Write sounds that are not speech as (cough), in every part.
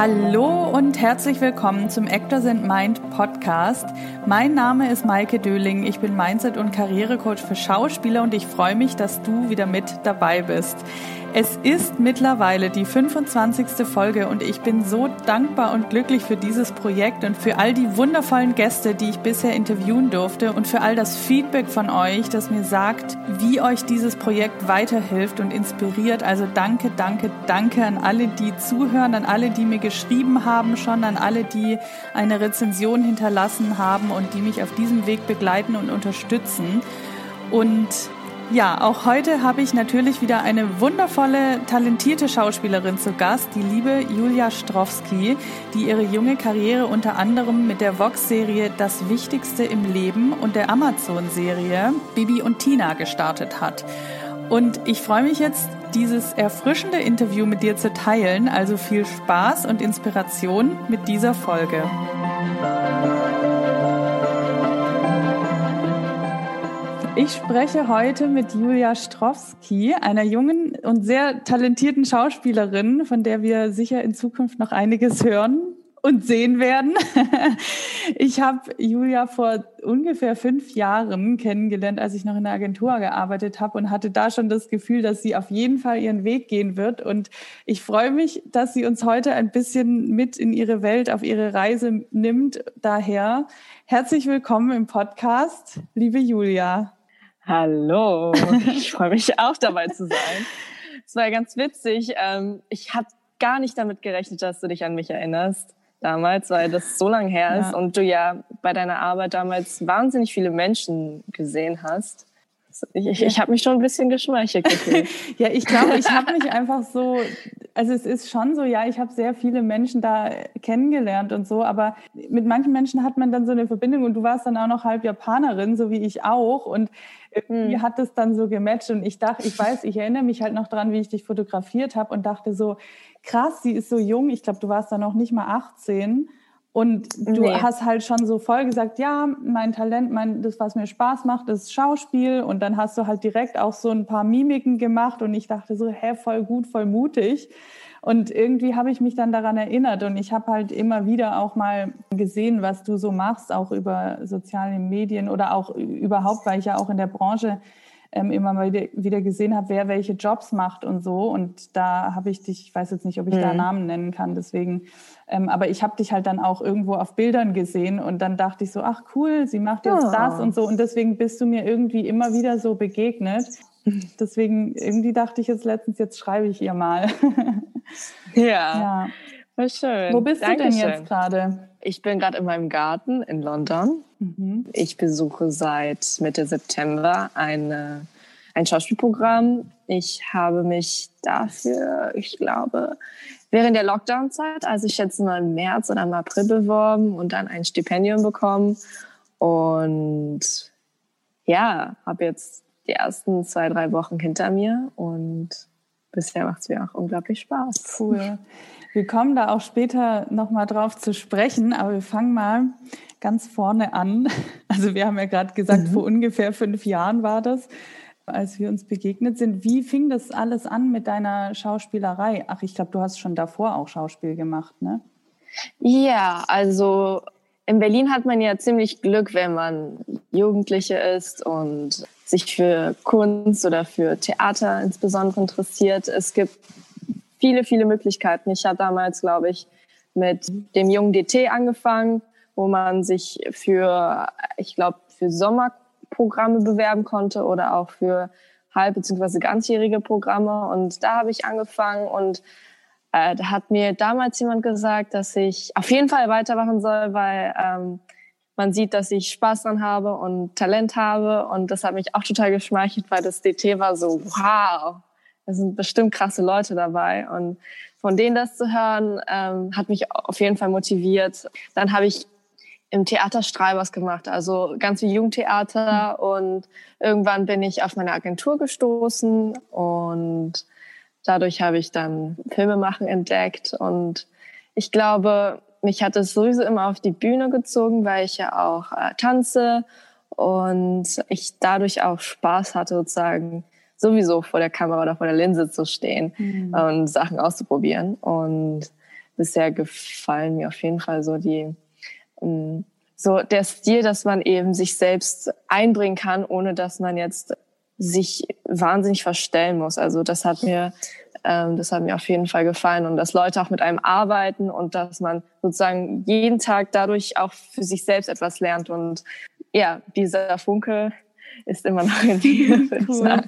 Hallo und herzlich willkommen zum Actors and Mind Podcast. Mein Name ist Maike Döling. Ich bin Mindset- und Karrierecoach für Schauspieler und ich freue mich, dass du wieder mit dabei bist. Es ist mittlerweile die 25. Folge und ich bin so dankbar und glücklich für dieses Projekt und für all die wundervollen Gäste, die ich bisher interviewen durfte und für all das Feedback von euch, das mir sagt, wie euch dieses Projekt weiterhilft und inspiriert. Also danke, danke, danke an alle, die zuhören, an alle, die mir geschrieben haben schon, an alle, die eine Rezension hinterlassen haben und die mich auf diesem Weg begleiten und unterstützen. Und ja, auch heute habe ich natürlich wieder eine wundervolle, talentierte Schauspielerin zu Gast, die liebe Julia Strowski, die ihre junge Karriere unter anderem mit der Vox-Serie Das Wichtigste im Leben und der Amazon-Serie Bibi und Tina gestartet hat. Und ich freue mich jetzt, dieses erfrischende Interview mit dir zu teilen. Also viel Spaß und Inspiration mit dieser Folge. Ich spreche heute mit Julia Strowski, einer jungen und sehr talentierten Schauspielerin, von der wir sicher in Zukunft noch einiges hören und sehen werden. (laughs) Ich habe Julia vor ungefähr fünf Jahren kennengelernt, als ich noch in der Agentur gearbeitet habe und hatte da schon das Gefühl, dass sie auf jeden Fall ihren Weg gehen wird. Und ich freue mich, dass sie uns heute ein bisschen mit in ihre Welt, auf ihre Reise nimmt. Daher herzlich willkommen im Podcast, liebe Julia. Hallo, (laughs) ich freue mich auch dabei zu sein. Es war ganz witzig. Ähm, ich habe gar nicht damit gerechnet, dass du dich an mich erinnerst damals, weil das so lange her ist ja. und du ja bei deiner Arbeit damals wahnsinnig viele Menschen gesehen hast. Ich, ich, ich habe mich schon ein bisschen geschmeichelt gefühlt. (laughs) ja, ich glaube, ich habe mich einfach so, also es ist schon so, ja, ich habe sehr viele Menschen da kennengelernt und so, aber mit manchen Menschen hat man dann so eine Verbindung und du warst dann auch noch halb Japanerin, so wie ich auch und irgendwie hm. hat es dann so gematcht und ich dachte, ich weiß, ich erinnere mich halt noch dran, wie ich dich fotografiert habe und dachte so, krass, sie ist so jung, ich glaube, du warst da noch nicht mal 18 und du nee. hast halt schon so voll gesagt, ja, mein Talent, mein, das, was mir Spaß macht, ist Schauspiel. Und dann hast du halt direkt auch so ein paar Mimiken gemacht und ich dachte so, hä, voll gut, voll mutig. Und irgendwie habe ich mich dann daran erinnert und ich habe halt immer wieder auch mal gesehen, was du so machst, auch über soziale Medien oder auch überhaupt, weil ich ja auch in der Branche ähm, immer mal wieder gesehen habe, wer welche Jobs macht und so. Und da habe ich dich, ich weiß jetzt nicht, ob ich mhm. da Namen nennen kann, deswegen, ähm, aber ich habe dich halt dann auch irgendwo auf Bildern gesehen und dann dachte ich so, ach cool, sie macht jetzt oh. das und so. Und deswegen bist du mir irgendwie immer wieder so begegnet. (laughs) Deswegen irgendwie dachte ich jetzt letztens, jetzt schreibe ich ihr mal. (laughs) ja. ja. Schön. Wo bist Dankeschön. du denn jetzt gerade? Ich bin gerade in meinem Garten in London. Mhm. Ich besuche seit Mitte September eine, ein Schauspielprogramm. Ich habe mich dafür, ich glaube, während der Lockdown-Zeit, also ich schätze mal im März oder im April beworben und dann ein Stipendium bekommen. Und ja, habe jetzt die ersten zwei, drei Wochen hinter mir und bisher macht es mir auch unglaublich Spaß. Cool. Wir kommen da auch später nochmal drauf zu sprechen, aber wir fangen mal ganz vorne an. (laughs) Also wir haben ja gerade gesagt, mhm. vor ungefähr fünf Jahren war das, als wir uns begegnet sind. Wie fing das alles an mit deiner Schauspielerei? Ach, ich glaube, du hast schon davor auch Schauspiel gemacht, ne? Ja, also in Berlin hat man ja ziemlich Glück, wenn man Jugendliche ist und sich für Kunst oder für Theater insbesondere interessiert. Es gibt viele, viele Möglichkeiten. Ich habe damals, glaube ich, mit dem jungen DT angefangen, wo man sich für, ich glaube, für Sommerprogramme bewerben konnte oder auch für halb- bzw. ganzjährige Programme. Und da habe ich angefangen und äh, da hat mir damals jemand gesagt, dass ich auf jeden Fall weitermachen soll, weil ähm, man sieht, dass ich Spaß dran habe und Talent habe. Und das hat mich auch total geschmeichelt, weil das DT war so, wow, da sind bestimmt krasse Leute dabei. Und von denen das zu hören, ähm, hat mich auf jeden Fall motiviert. Dann habe ich im Theaterstrahl was gemacht, also ganz wie Jugendtheater. Und irgendwann bin ich auf meine Agentur gestoßen und dadurch habe ich dann Filmemachen entdeckt. Und ich glaube, mich hat es sowieso immer auf die Bühne gezogen, weil ich ja auch äh, tanze und ich dadurch auch Spaß hatte, sozusagen sowieso vor der Kamera oder vor der Linse zu stehen mhm. und Sachen auszuprobieren. Und bisher gefallen mir auf jeden Fall so die, ähm, so der Stil, dass man eben sich selbst einbringen kann, ohne dass man jetzt sich wahnsinnig verstellen muss. Also das hat mir, ähm, das hat mir auf jeden Fall gefallen und dass Leute auch mit einem arbeiten und dass man sozusagen jeden Tag dadurch auch für sich selbst etwas lernt und ja, dieser Funke ist immer noch in dir. (laughs) Cool.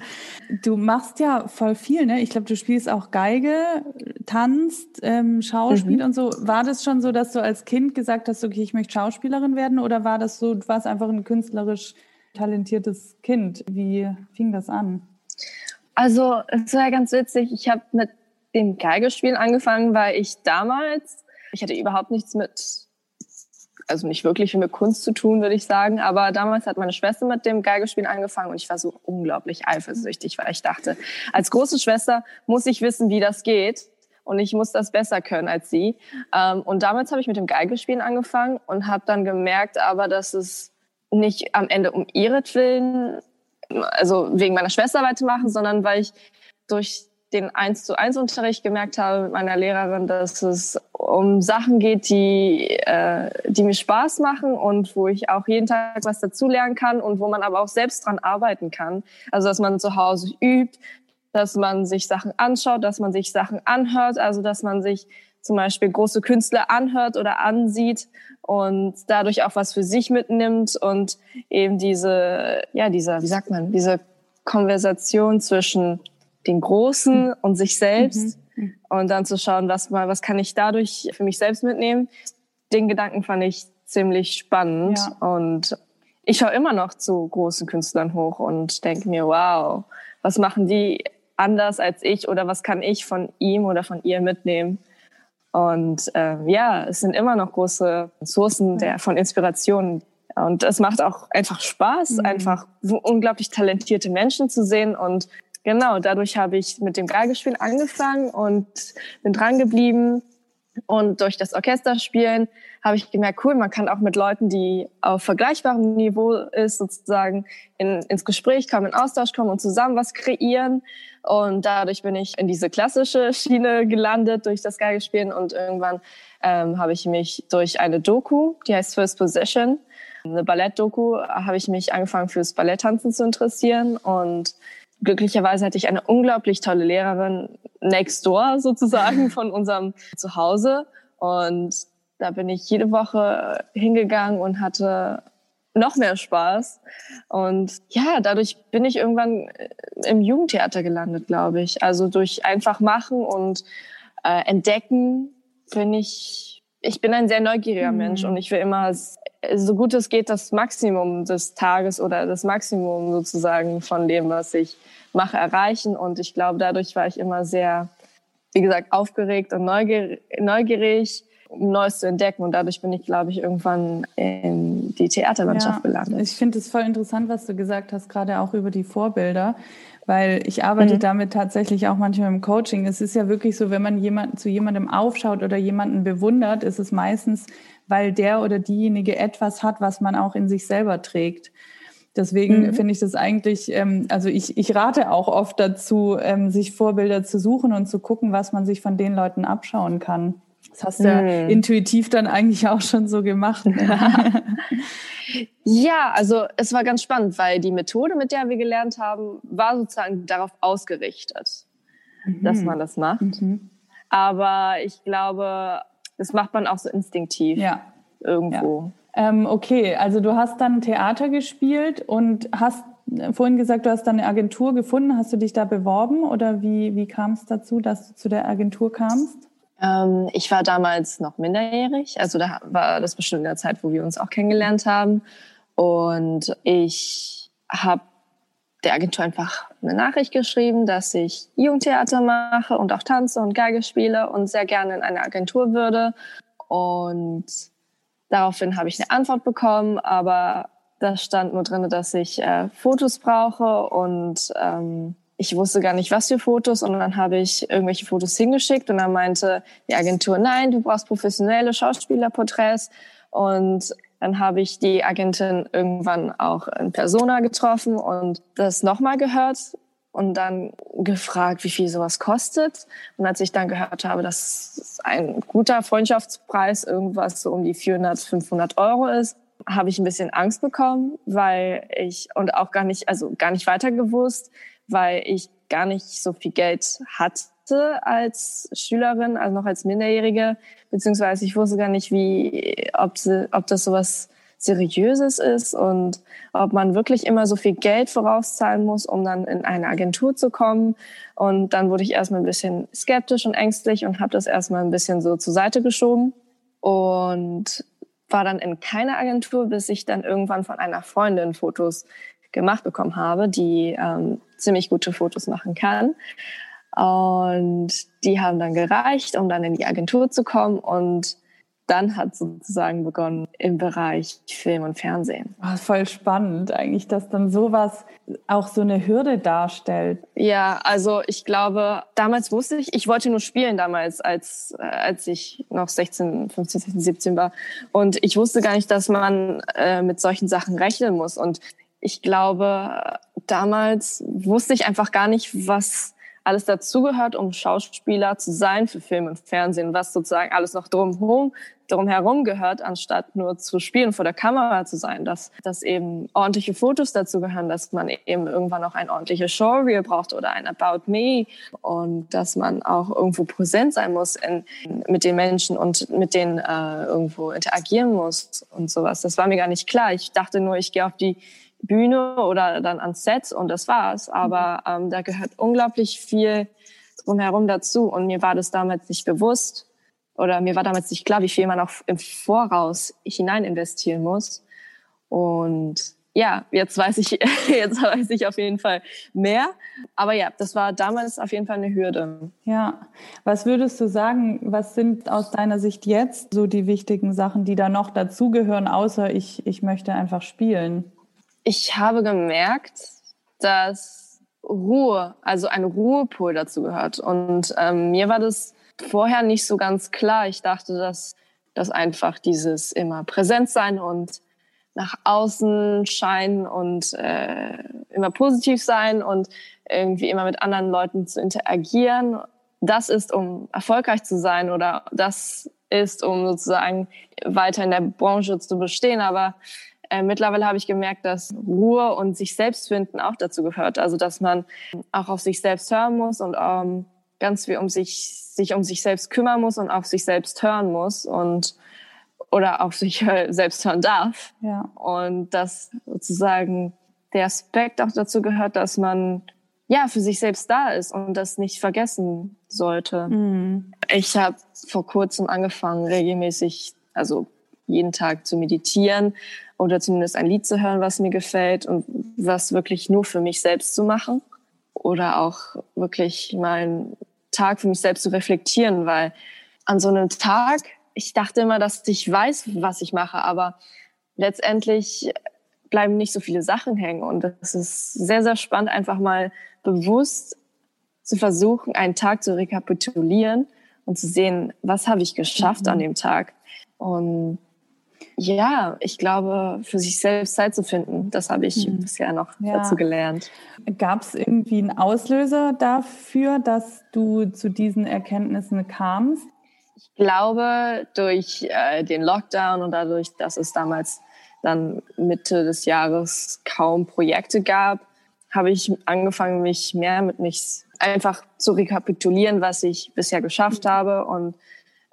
Du machst ja voll viel, ne? Ich glaube, du spielst auch Geige, tanzt, ähm, Schauspiel mhm. und so. War das schon so, dass du als Kind gesagt hast, okay, ich möchte Schauspielerin werden oder war das so, du warst einfach ein künstlerisch talentiertes Kind? Wie fing das an? Also, es war ja ganz witzig. Ich habe mit dem Geigespielen angefangen, weil ich damals, ich hatte überhaupt nichts mit also nicht wirklich mit Kunst zu tun, würde ich sagen. Aber damals hat meine Schwester mit dem Geigespielen angefangen und ich war so unglaublich eifersüchtig, weil ich dachte, als große Schwester muss ich wissen, wie das geht. Und ich muss das besser können als sie. Ähm, und damals habe ich mit dem Geigespielen angefangen und habe dann gemerkt, aber dass es nicht am Ende um ihretwillen, also wegen meiner Schwester weitermachen, sondern weil ich durch den 1 zu 1 Unterricht gemerkt habe mit meiner Lehrerin, dass es um Sachen geht, die, äh, die mir Spaß machen und wo ich auch jeden Tag was dazulernen kann und wo man aber auch selbst dran arbeiten kann. Also dass man zu Hause übt, dass man sich Sachen anschaut, dass man sich Sachen anhört, also dass man sich zum Beispiel große Künstler anhört oder ansieht und dadurch auch was für sich mitnimmt und eben diese, ja, diese, wie sagt man, diese Konversation zwischen den Großen mhm. und sich selbst mhm. mhm. und dann zu schauen, was mal, was kann ich dadurch für mich selbst mitnehmen. Den Gedanken fand ich ziemlich spannend ja. und ich schaue immer noch zu großen Künstlern hoch und denke mir, wow, was machen die anders als ich oder was kann ich von ihm oder von ihr mitnehmen? Und äh, ja, es sind immer noch große Ressourcen der, von Inspiration. Und es macht auch einfach Spaß, mhm. einfach unglaublich talentierte Menschen zu sehen und genau, dadurch habe ich mit dem Geigespielen angefangen und bin dran geblieben. Und durch das Orchesterspielen habe ich gemerkt, cool, man kann auch mit Leuten, die auf vergleichbarem Niveau ist, sozusagen in, ins Gespräch kommen, in Austausch kommen und zusammen was kreieren. Und dadurch bin ich in diese klassische Schiene gelandet durch das Geigespielen und irgendwann ähm, habe ich mich durch eine Doku, die heißt First Position, eine Ballett-Doku, habe ich mich angefangen fürs Balletttanzen zu interessieren und glücklicherweise hatte ich eine unglaublich tolle Lehrerin next door sozusagen (laughs) von unserem Zuhause. Und da bin ich jede Woche hingegangen und hatte noch mehr Spaß. Und ja, dadurch bin ich irgendwann im Jugendtheater gelandet, glaube ich. Also durch einfach machen und äh, entdecken bin ich, ich bin ein sehr neugieriger mhm. Mensch und ich will immer so gut es geht das Maximum des Tages oder das Maximum sozusagen von dem, was ich mache, erreichen. Und ich glaube, dadurch war ich immer sehr, wie gesagt, aufgeregt und neugierig, um Neues zu entdecken. Und dadurch bin ich, glaube ich, irgendwann in die Theaterlandschaft ja, gelandet. Ich finde es voll interessant, was du gesagt hast, gerade auch über die Vorbilder weil ich arbeite mhm. damit tatsächlich auch manchmal im Coaching. Es ist ja wirklich so, wenn man jemanden zu jemandem aufschaut oder jemanden bewundert, ist es meistens, weil der oder diejenige etwas hat, was man auch in sich selber trägt. Deswegen mhm. finde ich das eigentlich, ähm, also ich, ich rate auch oft dazu, ähm, sich Vorbilder zu suchen und zu gucken, was man sich von den Leuten abschauen kann. Das hast du mhm. ja intuitiv dann eigentlich auch schon so gemacht. Ne? (laughs) ja, also es war ganz spannend, weil die Methode, mit der wir gelernt haben, war sozusagen darauf ausgerichtet, mhm. dass man das macht. Mhm. Aber ich glaube, das macht man auch so instinktiv ja. irgendwo. Ja. Ähm, okay, also du hast dann Theater gespielt und hast vorhin gesagt, du hast dann eine Agentur gefunden. Hast du dich da beworben oder wie, wie kam es dazu, dass du zu der Agentur kamst? Ähm, ich war damals noch minderjährig, also da war das bestimmt in der Zeit, wo wir uns auch kennengelernt haben. Und ich habe der Agentur einfach eine Nachricht geschrieben, dass ich Jugendtheater mache und auch tanze und Geige spiele und sehr gerne in eine Agentur würde. Und daraufhin habe ich eine Antwort bekommen, aber da stand nur drin, dass ich äh, Fotos brauche und ähm, ich wusste gar nicht, was für Fotos. Und dann habe ich irgendwelche Fotos hingeschickt. Und dann meinte die Agentur, nein, du brauchst professionelle Schauspielerporträts. Und dann habe ich die Agentin irgendwann auch in Persona getroffen und das nochmal gehört und dann gefragt, wie viel sowas kostet. Und als ich dann gehört habe, dass ein guter Freundschaftspreis irgendwas so um die 400, 500 Euro ist, habe ich ein bisschen Angst bekommen, weil ich und auch gar nicht, also gar nicht weiter gewusst, weil ich gar nicht so viel Geld hatte als Schülerin, also noch als Minderjährige, beziehungsweise ich wusste gar nicht, wie, ob, sie, ob das sowas Seriöses ist und ob man wirklich immer so viel Geld vorauszahlen muss, um dann in eine Agentur zu kommen. Und dann wurde ich erstmal ein bisschen skeptisch und ängstlich und habe das erstmal ein bisschen so zur Seite geschoben und war dann in keiner Agentur, bis ich dann irgendwann von einer Freundin Fotos gemacht bekommen habe, die ähm, ziemlich gute Fotos machen kann. Und die haben dann gereicht, um dann in die Agentur zu kommen. Und dann hat sozusagen begonnen im Bereich Film und Fernsehen. Oh, voll spannend eigentlich, dass dann sowas auch so eine Hürde darstellt. Ja, also ich glaube, damals wusste ich, ich wollte nur spielen damals, als, äh, als ich noch 16, 15, 16, 17 war. Und ich wusste gar nicht, dass man äh, mit solchen Sachen rechnen muss. Und ich glaube, damals wusste ich einfach gar nicht, was alles dazugehört, um Schauspieler zu sein für Film und Fernsehen, was sozusagen alles noch drumherum, drumherum gehört, anstatt nur zu spielen, vor der Kamera zu sein, dass, dass eben ordentliche Fotos dazu gehören, dass man eben irgendwann auch ein ordentliches Showreel braucht oder ein About Me und dass man auch irgendwo präsent sein muss in, mit den Menschen und mit denen äh, irgendwo interagieren muss und sowas. Das war mir gar nicht klar. Ich dachte nur, ich gehe auf die Bühne oder dann ans Set und das war's. Aber mhm. ähm, da gehört unglaublich viel drumherum dazu und mir war das damals nicht bewusst oder mir war damals nicht klar, wie viel man auch im Voraus hinein investieren muss. Und ja, jetzt weiß ich, (laughs) jetzt weiß ich auf jeden Fall mehr. Aber ja, das war damals auf jeden Fall eine Hürde. Ja. Was würdest du sagen, was sind aus deiner Sicht jetzt so die wichtigen Sachen, die da noch dazugehören, außer ich, ich möchte einfach spielen? Ich habe gemerkt, dass Ruhe, also ein Ruhepol dazu gehört. Und ähm, mir war das vorher nicht so ganz klar. Ich dachte, dass dass einfach dieses immer präsent sein und nach außen scheinen und äh, immer positiv sein und irgendwie immer mit anderen Leuten zu interagieren. Das ist, um erfolgreich zu sein oder das ist, um sozusagen weiter in der Branche zu bestehen. Aber äh, mittlerweile habe ich gemerkt, dass Ruhe und sich selbst finden auch dazu gehört. Also dass man auch auf sich selbst hören muss und ähm, ganz viel um sich, sich um sich selbst kümmern muss und auf sich selbst hören muss und oder auf sich (laughs) selbst hören darf. Ja. Und dass sozusagen der Aspekt auch dazu gehört, dass man ja für sich selbst da ist und das nicht vergessen sollte. Mhm. Ich habe vor kurzem angefangen, regelmäßig, also jeden Tag zu meditieren oder zumindest ein Lied zu hören, was mir gefällt und was wirklich nur für mich selbst zu machen oder auch wirklich meinen Tag für mich selbst zu reflektieren, weil an so einem Tag, ich dachte immer, dass ich weiß, was ich mache, aber letztendlich bleiben nicht so viele Sachen hängen und es ist sehr, sehr spannend, einfach mal bewusst zu versuchen, einen Tag zu rekapitulieren und zu sehen, was habe ich geschafft mhm. an dem Tag. Und ja, ich glaube, für sich selbst Zeit zu finden, das habe ich mhm. bisher noch ja. dazu gelernt. Gab es irgendwie einen Auslöser dafür, dass du zu diesen Erkenntnissen kamst? Ich glaube, durch äh, den Lockdown und dadurch, dass es damals dann Mitte des Jahres kaum Projekte gab, habe ich angefangen, mich mehr mit mich einfach zu rekapitulieren, was ich bisher geschafft mhm. habe und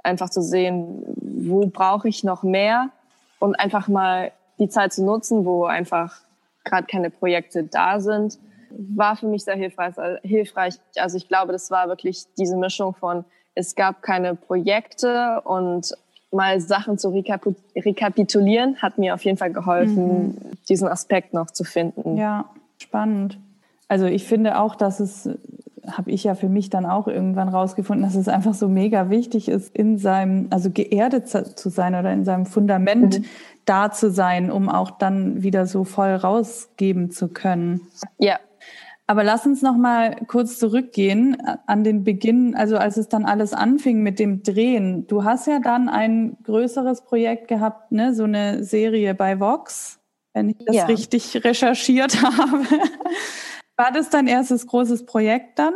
einfach zu sehen, wo brauche ich noch mehr und einfach mal die Zeit zu nutzen, wo einfach gerade keine Projekte da sind, war für mich sehr hilfreich. hilfreich. Also ich glaube, das war wirklich diese Mischung von, es gab keine Projekte und mal Sachen zu rekapitulieren, hat mir auf jeden Fall geholfen, mhm. diesen Aspekt noch zu finden. Ja, spannend. Also ich finde auch, dass es habe ich ja für mich dann auch irgendwann rausgefunden, dass es einfach so mega wichtig ist, in seinem, also geerdet zu sein oder in seinem Fundament mhm. da zu sein, um auch dann wieder so voll rausgeben zu können. Ja. Aber lass uns noch mal kurz zurückgehen an den Beginn, also als es dann alles anfing mit dem Drehen. Du hast ja dann ein größeres Projekt gehabt, ne, so eine Serie bei Vox, wenn ich das ja. richtig recherchiert (laughs) habe. War das dein erstes großes Projekt dann?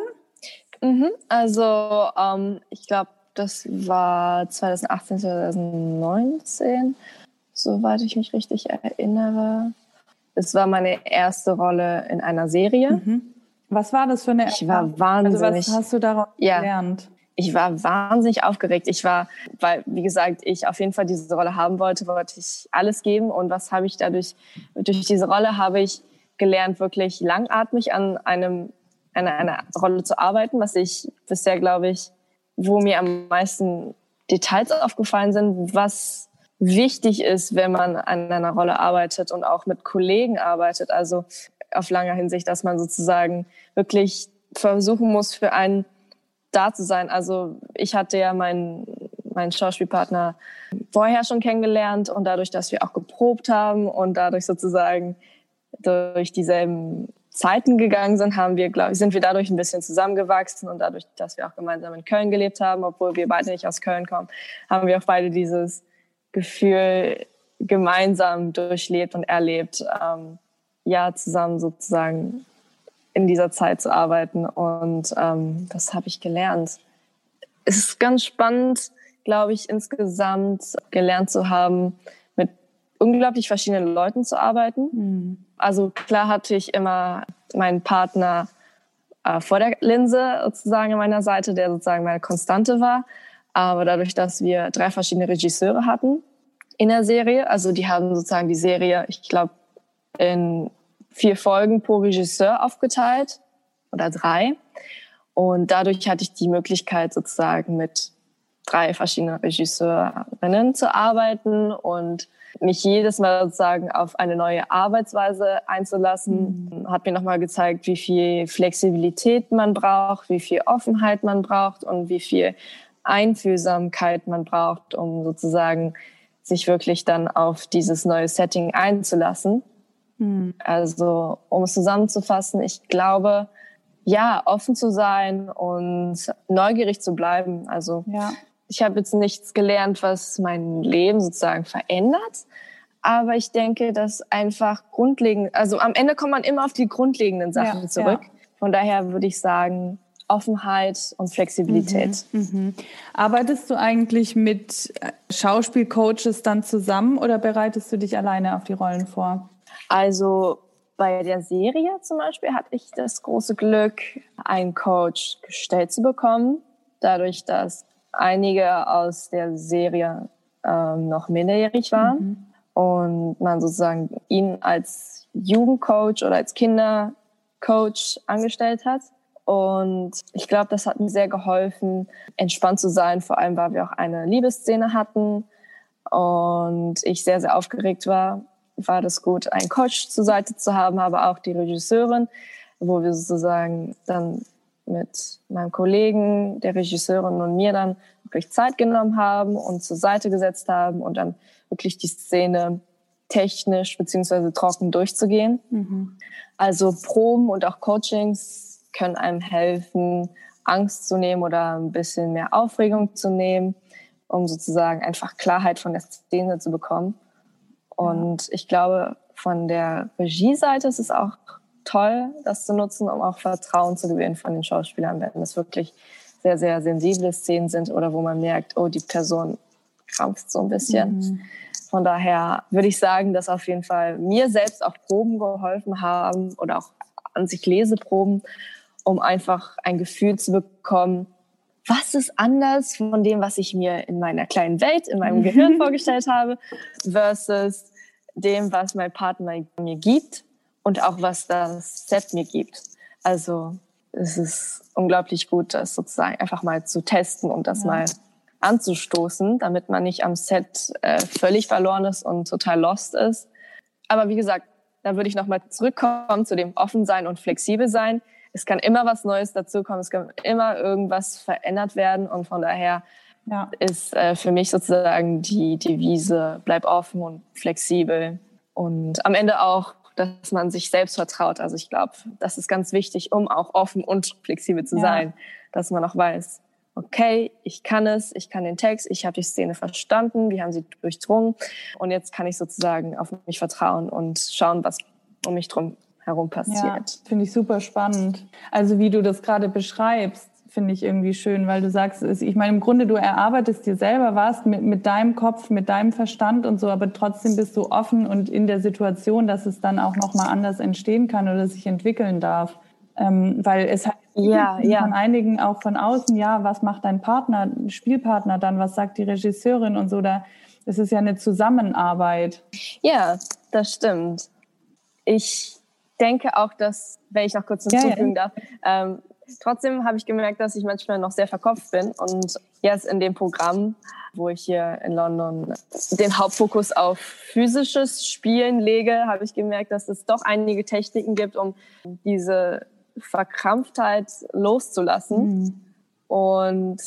Mhm, also ähm, ich glaube, das war 2018, 2019, soweit ich mich richtig erinnere. Es war meine erste Rolle in einer Serie. Mhm. Was war das für eine Ich war wahnsinnig. Also was hast du daraus ja, gelernt? Ich war wahnsinnig aufgeregt. Ich war, weil, wie gesagt, ich auf jeden Fall diese Rolle haben wollte, wollte ich alles geben. Und was habe ich dadurch, durch diese Rolle habe ich gelernt, wirklich langatmig an einem, an einer Rolle zu arbeiten, was ich bisher, glaube ich, wo mir am meisten Details aufgefallen sind, was wichtig ist, wenn man an einer Rolle arbeitet und auch mit Kollegen arbeitet. Also auf langer Hinsicht, dass man sozusagen wirklich versuchen muss, für einen da zu sein. Also ich hatte ja meinen, meinen Schauspielpartner vorher schon kennengelernt und dadurch, dass wir auch geprobt haben und dadurch sozusagen durch dieselben Zeiten gegangen sind, haben wir, glaube ich, sind wir dadurch ein bisschen zusammengewachsen und dadurch, dass wir auch gemeinsam in Köln gelebt haben, obwohl wir beide nicht aus Köln kommen, haben wir auch beide dieses Gefühl gemeinsam durchlebt und erlebt, ähm, ja, zusammen sozusagen in dieser Zeit zu arbeiten. Und ähm, das habe ich gelernt. Es ist ganz spannend, glaube ich, insgesamt gelernt zu haben, unglaublich verschiedenen Leuten zu arbeiten. Mhm. Also klar hatte ich immer meinen Partner äh, vor der Linse sozusagen an meiner Seite, der sozusagen meine Konstante war. Aber dadurch, dass wir drei verschiedene Regisseure hatten in der Serie, also die haben sozusagen die Serie, ich glaube, in vier Folgen pro Regisseur aufgeteilt oder drei. Und dadurch hatte ich die Möglichkeit, sozusagen mit drei verschiedenen Regisseurinnen zu arbeiten und mich jedes Mal sozusagen auf eine neue Arbeitsweise einzulassen. Mhm. Hat mir nochmal gezeigt, wie viel Flexibilität man braucht, wie viel Offenheit man braucht und wie viel Einfühlsamkeit man braucht, um sozusagen sich wirklich dann auf dieses neue Setting einzulassen. Mhm. Also, um es zusammenzufassen, ich glaube, ja, offen zu sein und neugierig zu bleiben. Also, ja. Ich habe jetzt nichts gelernt, was mein Leben sozusagen verändert. Aber ich denke, dass einfach grundlegend, also am Ende kommt man immer auf die grundlegenden Sachen ja, zurück. Ja. Von daher würde ich sagen, Offenheit und Flexibilität. Mhm, mhm. Arbeitest du eigentlich mit Schauspielcoaches dann zusammen oder bereitest du dich alleine auf die Rollen vor? Also bei der Serie zum Beispiel hatte ich das große Glück, einen Coach gestellt zu bekommen, dadurch, dass einige aus der Serie ähm, noch minderjährig waren mhm. und man sozusagen ihn als Jugendcoach oder als Kindercoach angestellt hat. Und ich glaube, das hat mir sehr geholfen, entspannt zu sein, vor allem weil wir auch eine Liebesszene hatten und ich sehr, sehr aufgeregt war war das gut, einen Coach zur Seite zu haben, aber auch die Regisseurin, wo wir sozusagen dann mit meinem Kollegen, der Regisseurin und mir dann wirklich Zeit genommen haben und zur Seite gesetzt haben und dann wirklich die Szene technisch beziehungsweise trocken durchzugehen. Mhm. Also Proben und auch Coachings können einem helfen, Angst zu nehmen oder ein bisschen mehr Aufregung zu nehmen, um sozusagen einfach Klarheit von der Szene zu bekommen. Und ich glaube, von der Regieseite ist es auch toll, das zu nutzen, um auch Vertrauen zu gewinnen von den Schauspielern, wenn es wirklich sehr, sehr sensible Szenen sind oder wo man merkt, oh, die Person krampft so ein bisschen. Mhm. Von daher würde ich sagen, dass auf jeden Fall mir selbst auch Proben geholfen haben oder auch an sich Leseproben, um einfach ein Gefühl zu bekommen, was ist anders von dem, was ich mir in meiner kleinen Welt, in meinem Gehirn (laughs) vorgestellt habe, versus dem, was mein Partner mir gibt und auch was das Set mir gibt. Also es ist unglaublich gut, das sozusagen einfach mal zu testen und das ja. mal anzustoßen, damit man nicht am Set äh, völlig verloren ist und total lost ist. Aber wie gesagt, da würde ich nochmal zurückkommen zu dem offen sein und flexibel sein es kann immer was Neues dazukommen, es kann immer irgendwas verändert werden und von daher ja. ist äh, für mich sozusagen die Devise, bleib offen und flexibel und am Ende auch, dass man sich selbst vertraut. Also ich glaube, das ist ganz wichtig, um auch offen und flexibel zu ja. sein, dass man auch weiß, okay, ich kann es, ich kann den Text, ich habe die Szene verstanden, wir haben sie durchdrungen und jetzt kann ich sozusagen auf mich vertrauen und schauen, was um mich drum herum passiert. Ja, finde ich super spannend. Also wie du das gerade beschreibst, finde ich irgendwie schön, weil du sagst, ich meine, im Grunde, du erarbeitest dir selber was mit, mit deinem Kopf, mit deinem Verstand und so, aber trotzdem bist du offen und in der Situation, dass es dann auch nochmal anders entstehen kann oder sich entwickeln darf. Ähm, weil es hat ja, ja. von einigen auch von außen, ja, was macht dein Partner, Spielpartner dann, was sagt die Regisseurin und so, da es ist ja eine Zusammenarbeit. Ja, das stimmt. Ich denke auch, dass, wenn ich noch kurz hinzufügen ja, ja. darf, ähm, trotzdem habe ich gemerkt, dass ich manchmal noch sehr verkopft bin. Und jetzt in dem Programm, wo ich hier in London den Hauptfokus auf physisches Spielen lege, habe ich gemerkt, dass es doch einige Techniken gibt, um diese Verkrampftheit loszulassen. Mhm. Und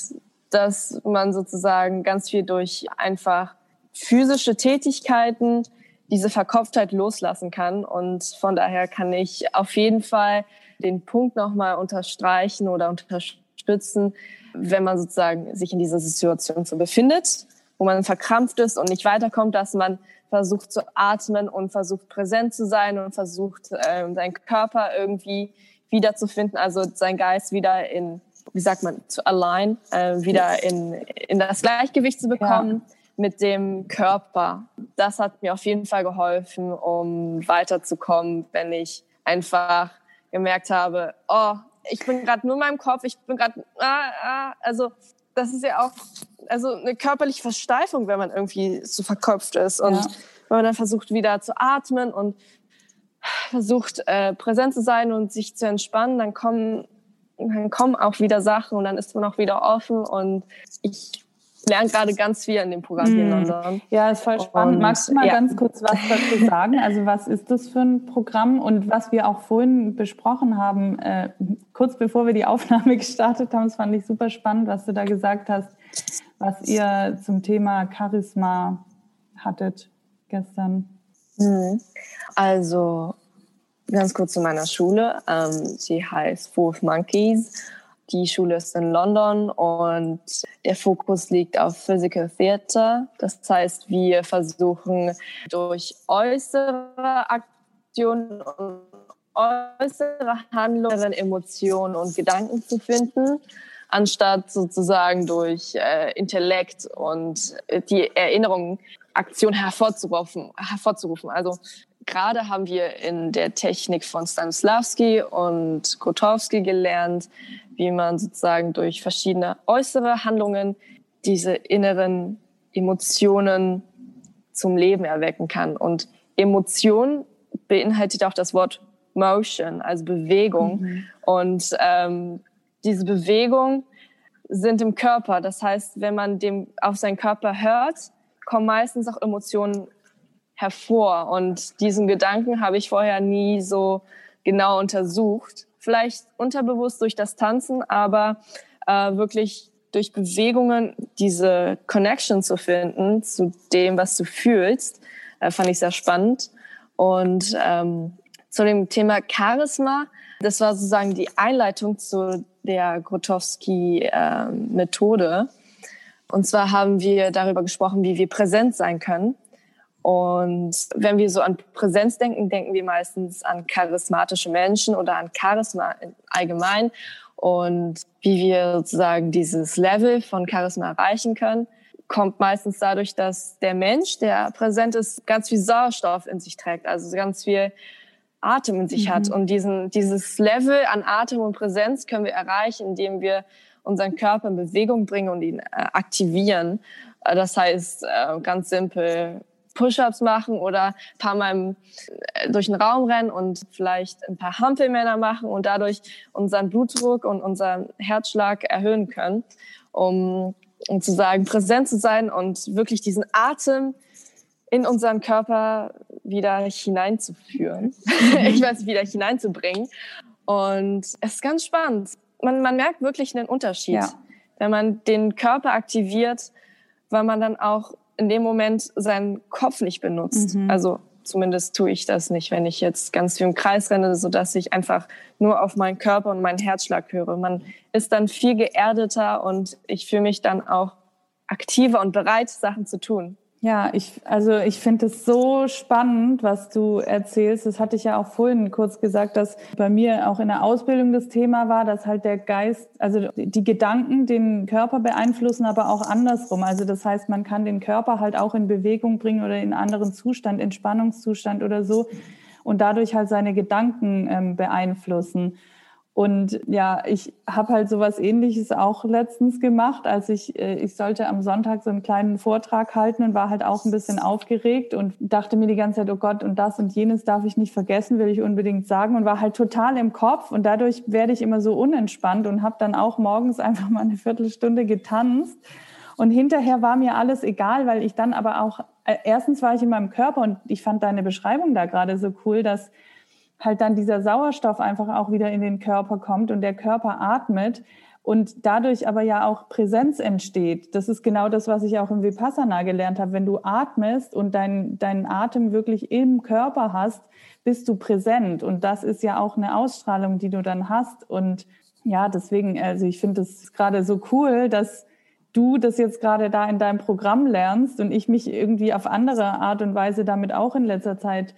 dass man sozusagen ganz viel durch einfach physische Tätigkeiten diese Verkopftheit loslassen kann. Und von daher kann ich auf jeden Fall den Punkt nochmal unterstreichen oder unterstützen, wenn man sozusagen sich in dieser Situation so befindet, wo man verkrampft ist und nicht weiterkommt, dass man versucht zu atmen und versucht präsent zu sein und versucht, äh, seinen Körper irgendwie wiederzufinden, also seinen Geist wieder in, wie sagt man, zu align, äh, wieder in, in das Gleichgewicht zu bekommen. Ja mit dem Körper. Das hat mir auf jeden Fall geholfen, um weiterzukommen, wenn ich einfach gemerkt habe, oh, ich bin gerade nur in meinem Kopf, ich bin gerade, ah, ah, also das ist ja auch also eine körperliche Versteifung, wenn man irgendwie so verkopft ist und ja. wenn man dann versucht wieder zu atmen und versucht äh, präsent zu sein und sich zu entspannen, dann kommen dann kommen auch wieder Sachen und dann ist man auch wieder offen und ich lerne gerade ganz viel in dem Programm hier in hm. London. Ja, ist voll spannend. Und, Magst du mal ja. ganz kurz was dazu sagen? Also was ist das für ein Programm und was wir auch vorhin besprochen haben, äh, kurz bevor wir die Aufnahme (laughs) gestartet haben, das fand ich super spannend, was du da gesagt hast, was ihr zum Thema Charisma hattet gestern. Hm. Also ganz kurz zu meiner Schule. Ähm, sie heißt Fourth Monkeys die Schule ist in London und der Fokus liegt auf Physical Theater. Das heißt, wir versuchen durch äußere Aktionen und äußere Handlungen, Emotionen und Gedanken zu finden, anstatt sozusagen durch äh, Intellekt und die Erinnerung Aktion hervorzurufen. hervorzurufen. Also gerade haben wir in der Technik von Stanislavski und Grotowski gelernt, wie man sozusagen durch verschiedene äußere Handlungen diese inneren Emotionen zum Leben erwecken kann. Und Emotion beinhaltet auch das Wort Motion, also Bewegung. Mhm. Und ähm, diese Bewegung sind im Körper. Das heißt, wenn man dem auf seinen Körper hört, kommen meistens auch Emotionen hervor. Und diesen Gedanken habe ich vorher nie so genau untersucht vielleicht unterbewusst durch das Tanzen, aber äh, wirklich durch Bewegungen diese Connection zu finden zu dem, was du fühlst, äh, fand ich sehr spannend. Und ähm, zu dem Thema Charisma, das war sozusagen die Einleitung zu der Grotowski-Methode. Äh, und zwar haben wir darüber gesprochen, wie wir präsent sein können und wenn wir so an Präsenz denken, denken wir meistens an charismatische Menschen oder an Charisma allgemein und wie wir sozusagen dieses Level von Charisma erreichen können, kommt meistens dadurch, dass der Mensch, der präsent ist, ganz viel Sauerstoff in sich trägt, also ganz viel Atem in sich mhm. hat. Und diesen, dieses Level an Atem und Präsenz können wir erreichen, indem wir unseren Körper in Bewegung bringen und ihn äh, aktivieren. Das heißt, äh, ganz simpel, Push-ups machen oder ein paar Mal äh, durch den Raum rennen und vielleicht ein paar Hampelmänner machen und dadurch unseren Blutdruck und unseren Herzschlag erhöhen können, um, um zu sagen, präsent zu sein und wirklich diesen Atem in unseren Körper wieder hineinzuführen. (laughs) ich weiß, wieder hineinzubringen. Und es ist ganz spannend. Man, man merkt wirklich einen Unterschied, ja. wenn man den Körper aktiviert, weil man dann auch in dem Moment seinen Kopf nicht benutzt. Mhm. Also zumindest tue ich das nicht, wenn ich jetzt ganz viel im Kreis renne, so dass ich einfach nur auf meinen Körper und meinen Herzschlag höre. Man ist dann viel geerdeter und ich fühle mich dann auch aktiver und bereit, Sachen zu tun. Ja, ich, also ich finde es so spannend, was du erzählst. Das hatte ich ja auch vorhin kurz gesagt, dass bei mir auch in der Ausbildung das Thema war, dass halt der Geist, also die Gedanken den Körper beeinflussen, aber auch andersrum. Also das heißt, man kann den Körper halt auch in Bewegung bringen oder in anderen Zustand, Entspannungszustand oder so und dadurch halt seine Gedanken ähm, beeinflussen. Und ja, ich habe halt sowas ähnliches auch letztens gemacht, als ich, äh, ich sollte am Sonntag so einen kleinen Vortrag halten und war halt auch ein bisschen aufgeregt und dachte mir die ganze Zeit, oh Gott, und das und jenes darf ich nicht vergessen, will ich unbedingt sagen und war halt total im Kopf und dadurch werde ich immer so unentspannt und habe dann auch morgens (laughs) einfach mal eine Viertelstunde getanzt. Und hinterher war mir alles egal, weil ich dann aber auch, äh, erstens war ich in meinem Körper und ich fand deine Beschreibung da gerade so cool, dass halt dann dieser Sauerstoff einfach auch wieder in den Körper kommt und der Körper atmet und dadurch aber ja auch Präsenz entsteht. Das ist genau das, was ich auch im Vipassana gelernt habe. Wenn du atmest und deinen dein Atem wirklich im Körper hast, bist du präsent. Und das ist ja auch eine Ausstrahlung, die du dann hast. Und ja, deswegen, also ich finde es gerade so cool, dass du das jetzt gerade da in deinem Programm lernst und ich mich irgendwie auf andere Art und Weise damit auch in letzter Zeit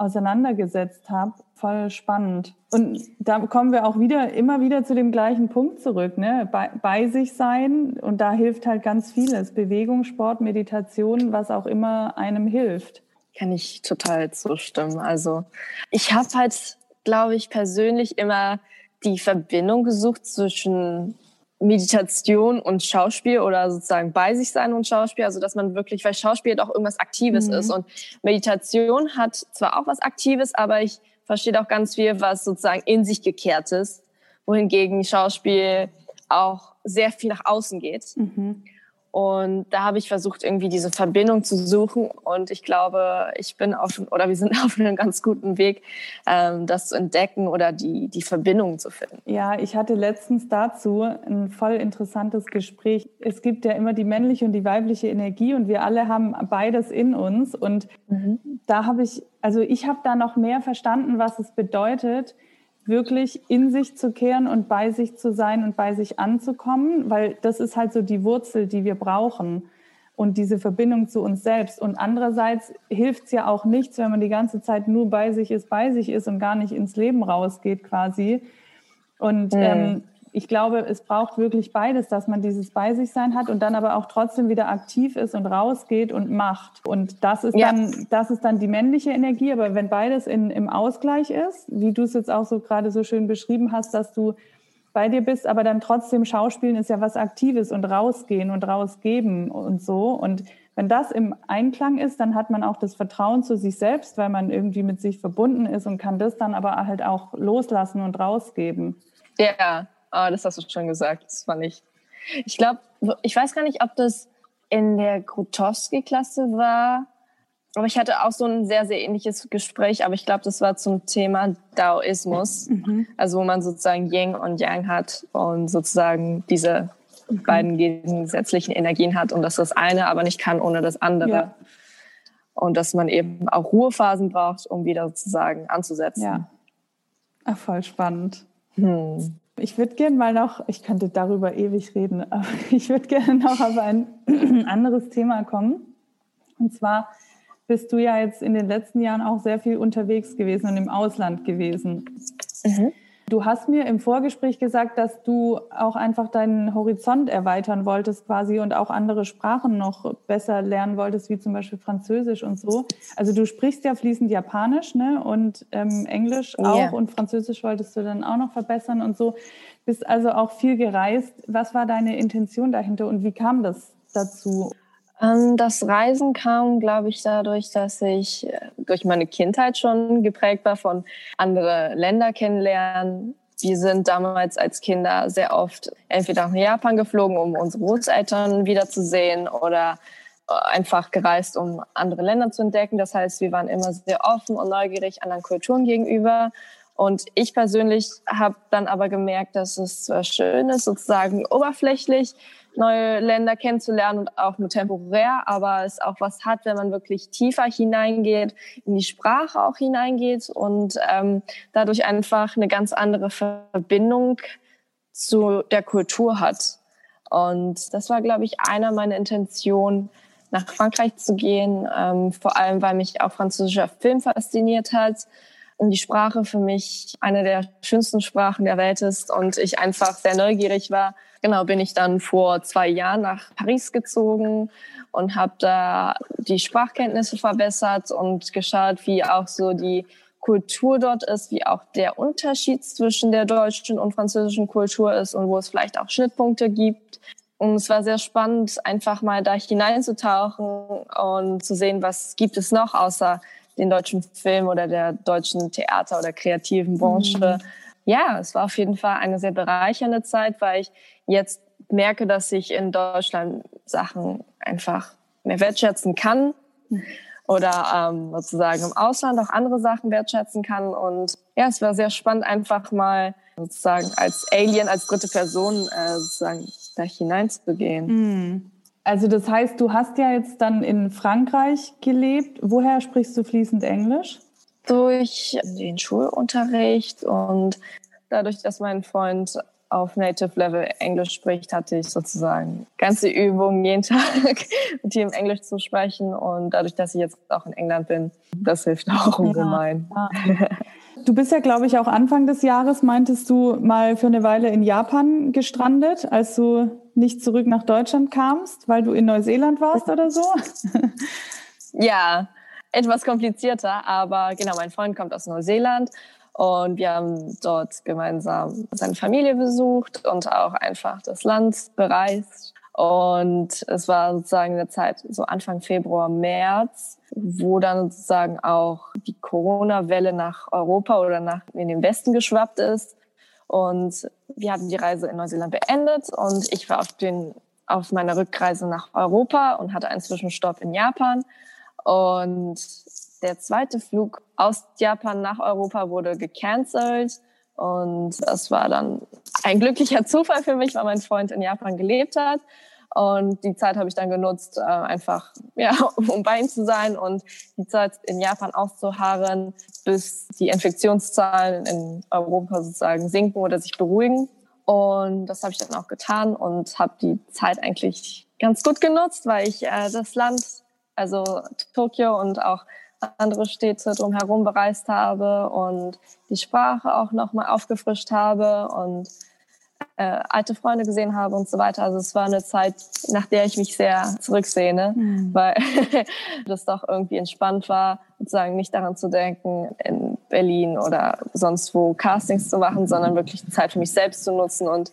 auseinandergesetzt habe. Voll spannend. Und da kommen wir auch wieder, immer wieder zu dem gleichen Punkt zurück, ne? Bei, bei sich sein. Und da hilft halt ganz vieles. Bewegung, Sport, Meditation, was auch immer einem hilft. Kann ich total zustimmen. Also ich habe halt, glaube ich, persönlich immer die Verbindung gesucht zwischen Meditation und Schauspiel oder sozusagen bei sich sein und Schauspiel, also dass man wirklich, weil Schauspiel doch irgendwas Aktives mhm. ist und Meditation hat zwar auch was Aktives, aber ich verstehe auch ganz viel, was sozusagen in sich gekehrt ist, wohingegen Schauspiel auch sehr viel nach außen geht. Mhm. Und da habe ich versucht, irgendwie diese Verbindung zu suchen. Und ich glaube, ich bin auf, oder wir sind (laughs) auf einem ganz guten Weg, ähm, das zu entdecken oder die, die Verbindung zu finden. Ja, ich hatte letztens dazu ein voll interessantes Gespräch. Es gibt ja immer die männliche und die weibliche Energie und wir alle haben beides in uns. Und mhm. da habe ich, also ich habe da noch mehr verstanden, was es bedeutet, wirklich in sich zu kehren und bei sich zu sein und bei sich anzukommen, weil das ist halt so die Wurzel, die wir brauchen und diese Verbindung zu uns selbst. Und andererseits hilft es ja auch nichts, wenn man die ganze Zeit nur bei sich ist, bei sich ist und gar nicht ins Leben rausgeht quasi. Und mhm. ähm, ich glaube, es braucht wirklich beides, dass man dieses bei sich sein hat und dann aber auch trotzdem wieder aktiv ist und rausgeht und macht. Und das ist ja. dann, das ist dann die männliche Energie. Aber wenn beides in, im Ausgleich ist, wie du es jetzt auch so gerade so schön beschrieben hast, dass du bei dir bist, aber dann trotzdem Schauspielen ist ja was Aktives und rausgehen und rausgeben und so. Und wenn das im Einklang ist, dann hat man auch das Vertrauen zu sich selbst, weil man irgendwie mit sich verbunden ist und kann das dann aber halt auch loslassen und rausgeben. Ja, Ah, das hast du schon gesagt. Das fand ich. Ich glaube, ich weiß gar nicht, ob das in der Grutowski-Klasse war. Aber ich hatte auch so ein sehr, sehr ähnliches Gespräch, aber ich glaube, das war zum Thema Daoismus. Mhm. Also wo man sozusagen Yin und Yang hat und sozusagen diese mhm. beiden gegensätzlichen Energien hat und dass das eine aber nicht kann ohne das andere. Ja. Und dass man eben auch Ruhephasen braucht, um wieder sozusagen anzusetzen. Ja. Ach, voll spannend. Hm. Ich würde gerne mal noch, ich könnte darüber ewig reden, (laughs) aber ich würde gerne noch auf ein (clears throat) anderes Thema kommen. Und zwar bist du ja jetzt in den letzten Jahren auch sehr viel unterwegs gewesen und im Ausland gewesen. Mhm. Du hast mir im Vorgespräch gesagt, dass du auch einfach deinen Horizont erweitern wolltest quasi und auch andere Sprachen noch besser lernen wolltest, wie zum Beispiel Französisch und so. Also du sprichst ja fließend Japanisch ne? und ähm, Englisch auch yeah. und Französisch wolltest du dann auch noch verbessern und so. Bist also auch viel gereist. Was war deine Intention dahinter und wie kam das dazu? Ähm, das Reisen kam, glaube ich, dadurch, dass ich äh, durch meine Kindheit schon geprägt war von andere Länder kennenlernen. Wir sind damals als Kinder sehr oft entweder nach Japan geflogen, um unsere Großeltern wiederzusehen oder äh, einfach gereist, um andere Länder zu entdecken. Das heißt, wir waren immer sehr offen und neugierig anderen Kulturen gegenüber. Und ich persönlich habe dann aber gemerkt, dass es zwar schön ist, sozusagen oberflächlich neue Länder kennenzulernen und auch nur temporär, aber es auch was hat, wenn man wirklich tiefer hineingeht, in die Sprache auch hineingeht und ähm, dadurch einfach eine ganz andere Verbindung zu der Kultur hat. Und das war, glaube ich, einer meiner Intentionen, nach Frankreich zu gehen, ähm, vor allem weil mich auch französischer Film fasziniert hat die Sprache für mich eine der schönsten Sprachen der Welt ist und ich einfach sehr neugierig war. Genau, bin ich dann vor zwei Jahren nach Paris gezogen und habe da die Sprachkenntnisse verbessert und geschaut, wie auch so die Kultur dort ist, wie auch der Unterschied zwischen der deutschen und französischen Kultur ist und wo es vielleicht auch Schnittpunkte gibt. Und es war sehr spannend, einfach mal da hineinzutauchen und zu sehen, was gibt es noch außer den deutschen Film oder der deutschen Theater- oder kreativen Branche. Mhm. Ja, es war auf jeden Fall eine sehr bereichernde Zeit, weil ich jetzt merke, dass ich in Deutschland Sachen einfach mehr wertschätzen kann. Mhm oder ähm, sozusagen im Ausland auch andere Sachen wertschätzen kann. Und ja, es war sehr spannend, einfach mal sozusagen als Alien, als dritte Person äh, sozusagen da hineinzugehen. Hm. Also das heißt, du hast ja jetzt dann in Frankreich gelebt. Woher sprichst du fließend Englisch? Durch den Schulunterricht und dadurch, dass mein Freund auf Native Level Englisch spricht, hatte ich sozusagen ganze Übungen jeden (laughs) Tag mit ihm Englisch zu sprechen. Und dadurch, dass ich jetzt auch in England bin, das hilft auch ungemein. Ja, ja. (laughs) Du bist ja, glaube ich, auch Anfang des Jahres, meintest du, mal für eine Weile in Japan gestrandet, als du nicht zurück nach Deutschland kamst, weil du in Neuseeland warst oder so? (laughs) Ja, etwas komplizierter, aber genau, mein Freund kommt aus Neuseeland und wir haben dort gemeinsam seine Familie besucht und auch einfach das Land bereist. Und es war sozusagen eine Zeit, so Anfang Februar, März, wo dann sozusagen auch die Corona-Welle nach Europa oder nach in den Westen geschwappt ist. Und wir hatten die Reise in Neuseeland beendet und ich war auf, den, auf meiner Rückreise nach Europa und hatte einen Zwischenstopp in Japan. Und der zweite Flug aus Japan nach Europa wurde gecancelt. Und das war dann ein glücklicher Zufall für mich, weil mein Freund in Japan gelebt hat. Und die Zeit habe ich dann genutzt, äh, einfach ja, (laughs) um bei ihm zu sein und die Zeit in Japan auszuharren, bis die Infektionszahlen in Europa sozusagen sinken oder sich beruhigen. Und das habe ich dann auch getan und habe die Zeit eigentlich ganz gut genutzt, weil ich äh, das Land, also Tokio und auch andere Städte drumherum bereist habe und die Sprache auch nochmal aufgefrischt habe und äh, alte Freunde gesehen habe und so weiter. Also es war eine Zeit, nach der ich mich sehr zurücksehne, mhm. weil (laughs) das doch irgendwie entspannt war, sozusagen nicht daran zu denken, in Berlin oder sonst wo Castings zu machen, sondern wirklich Zeit für mich selbst zu nutzen. Und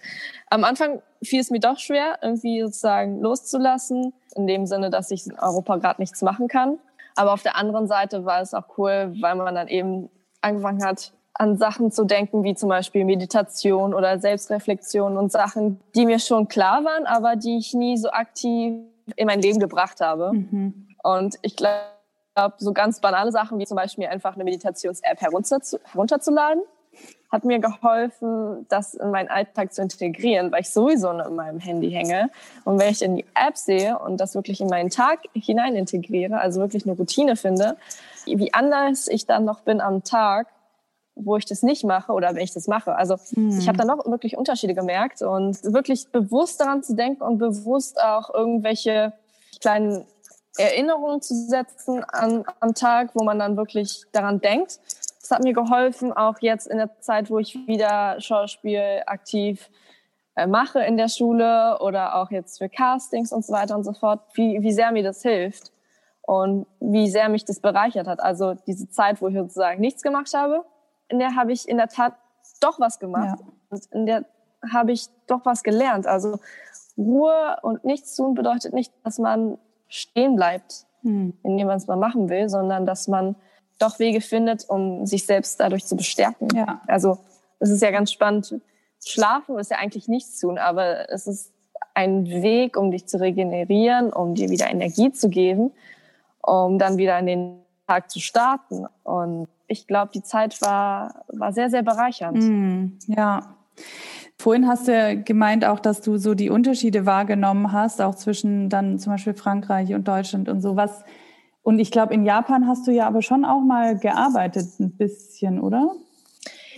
am Anfang fiel es mir doch schwer, irgendwie sozusagen loszulassen, in dem Sinne, dass ich in Europa gerade nichts machen kann. Aber auf der anderen Seite war es auch cool, weil man dann eben angefangen hat, an Sachen zu denken, wie zum Beispiel Meditation oder Selbstreflexion und Sachen, die mir schon klar waren, aber die ich nie so aktiv in mein Leben gebracht habe. Mhm. Und ich glaube, so ganz banale Sachen wie zum Beispiel einfach eine Meditations-App herunterzuladen hat mir geholfen, das in meinen Alltag zu integrieren, weil ich sowieso in meinem Handy hänge. Und wenn ich in die App sehe und das wirklich in meinen Tag hinein integriere, also wirklich eine Routine finde, wie anders ich dann noch bin am Tag, wo ich das nicht mache oder wenn ich das mache. Also hm. ich habe dann noch wirklich Unterschiede gemerkt und wirklich bewusst daran zu denken und bewusst auch irgendwelche kleinen Erinnerungen zu setzen an, am Tag, wo man dann wirklich daran denkt das hat mir geholfen, auch jetzt in der Zeit, wo ich wieder Schauspiel aktiv äh, mache in der Schule oder auch jetzt für Castings und so weiter und so fort, wie, wie sehr mir das hilft und wie sehr mich das bereichert hat. Also diese Zeit, wo ich sozusagen nichts gemacht habe, in der habe ich in der Tat doch was gemacht. Ja. Und in der habe ich doch was gelernt. Also Ruhe und nichts tun bedeutet nicht, dass man stehen bleibt, hm. indem man es mal machen will, sondern dass man doch Wege findet, um sich selbst dadurch zu bestärken. Ja. Also es ist ja ganz spannend. Schlafen ist ja eigentlich nichts tun, aber es ist ein Weg, um dich zu regenerieren, um dir wieder Energie zu geben, um dann wieder in den Tag zu starten. Und ich glaube, die Zeit war, war sehr, sehr bereichernd. Mm, ja. Vorhin hast du ja gemeint auch, dass du so die Unterschiede wahrgenommen hast, auch zwischen dann zum Beispiel Frankreich und Deutschland und so. Was, und ich glaube, in Japan hast du ja aber schon auch mal gearbeitet, ein bisschen, oder?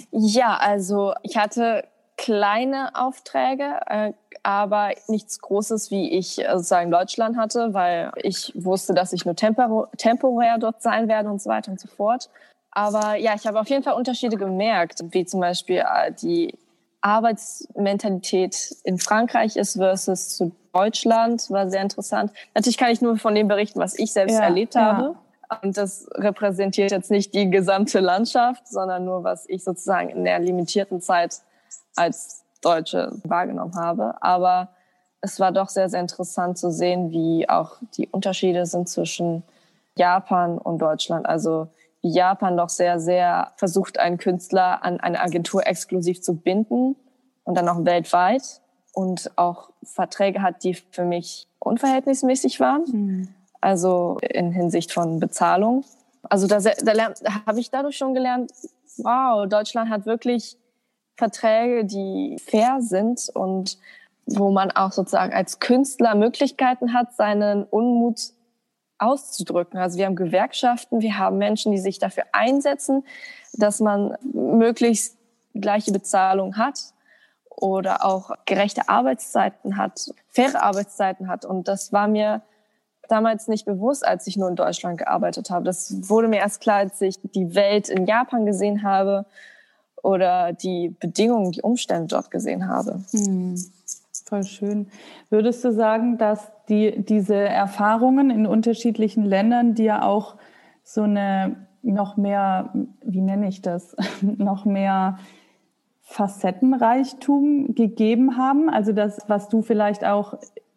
Ja, also ich hatte kleine Aufträge, äh, aber nichts Großes, wie ich äh, sozusagen in Deutschland hatte, weil ich wusste, dass ich nur temporär dort sein werde und so weiter und so fort. Aber ja, ich habe auf jeden Fall Unterschiede gemerkt, wie zum Beispiel äh, die Arbeitsmentalität in Frankreich ist versus zu Deutschland, war sehr interessant. Natürlich kann ich nur von dem berichten, was ich selbst ja, erlebt habe. Und das repräsentiert jetzt nicht die gesamte Landschaft, sondern nur, was ich sozusagen in der limitierten Zeit als Deutsche wahrgenommen habe. Aber es war doch sehr, sehr interessant zu sehen, wie auch die Unterschiede sind zwischen Japan und Deutschland. Also Japan doch sehr, sehr versucht, einen Künstler an eine Agentur exklusiv zu binden und dann auch weltweit und auch Verträge hat, die für mich unverhältnismäßig waren. Mhm. Also in Hinsicht von Bezahlung. Also da, da, da habe ich dadurch schon gelernt, wow, Deutschland hat wirklich Verträge, die fair sind und wo man auch sozusagen als Künstler Möglichkeiten hat, seinen Unmut auszudrücken. Also wir haben Gewerkschaften, wir haben Menschen, die sich dafür einsetzen, dass man möglichst gleiche Bezahlung hat oder auch gerechte Arbeitszeiten hat, faire Arbeitszeiten hat. Und das war mir damals nicht bewusst, als ich nur in Deutschland gearbeitet habe. Das wurde mir erst klar, als ich die Welt in Japan gesehen habe oder die Bedingungen, die Umstände dort gesehen habe. Hm, voll schön. Würdest du sagen, dass die, diese Erfahrungen in unterschiedlichen Ländern dir auch so eine noch mehr, wie nenne ich das, (laughs) noch mehr Facettenreichtum gegeben haben? Also das, was du vielleicht auch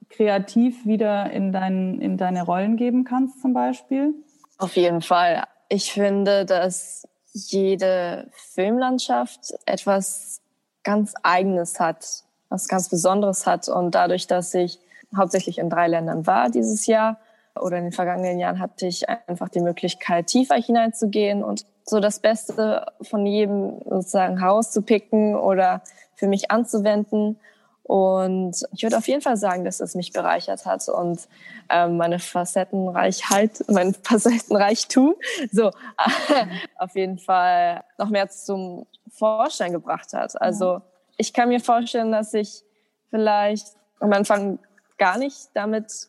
kreativ wieder in, dein, in deine Rollen geben kannst zum Beispiel? Auf jeden Fall. Ich finde, dass jede Filmlandschaft etwas ganz Eigenes hat, was ganz Besonderes hat. Und dadurch, dass ich hauptsächlich in drei Ländern war dieses Jahr oder in den vergangenen Jahren, hatte ich einfach die Möglichkeit, tiefer hineinzugehen und so das Beste von jedem sozusagen herauszupicken oder für mich anzuwenden. Und ich würde auf jeden Fall sagen, dass es mich bereichert hat und ähm, meine Facettenreichheit, mein (laughs) Facettenreichtum, so (laughs) auf jeden Fall noch mehr zum Vorschein gebracht hat. Also ich kann mir vorstellen, dass ich vielleicht am Anfang gar nicht damit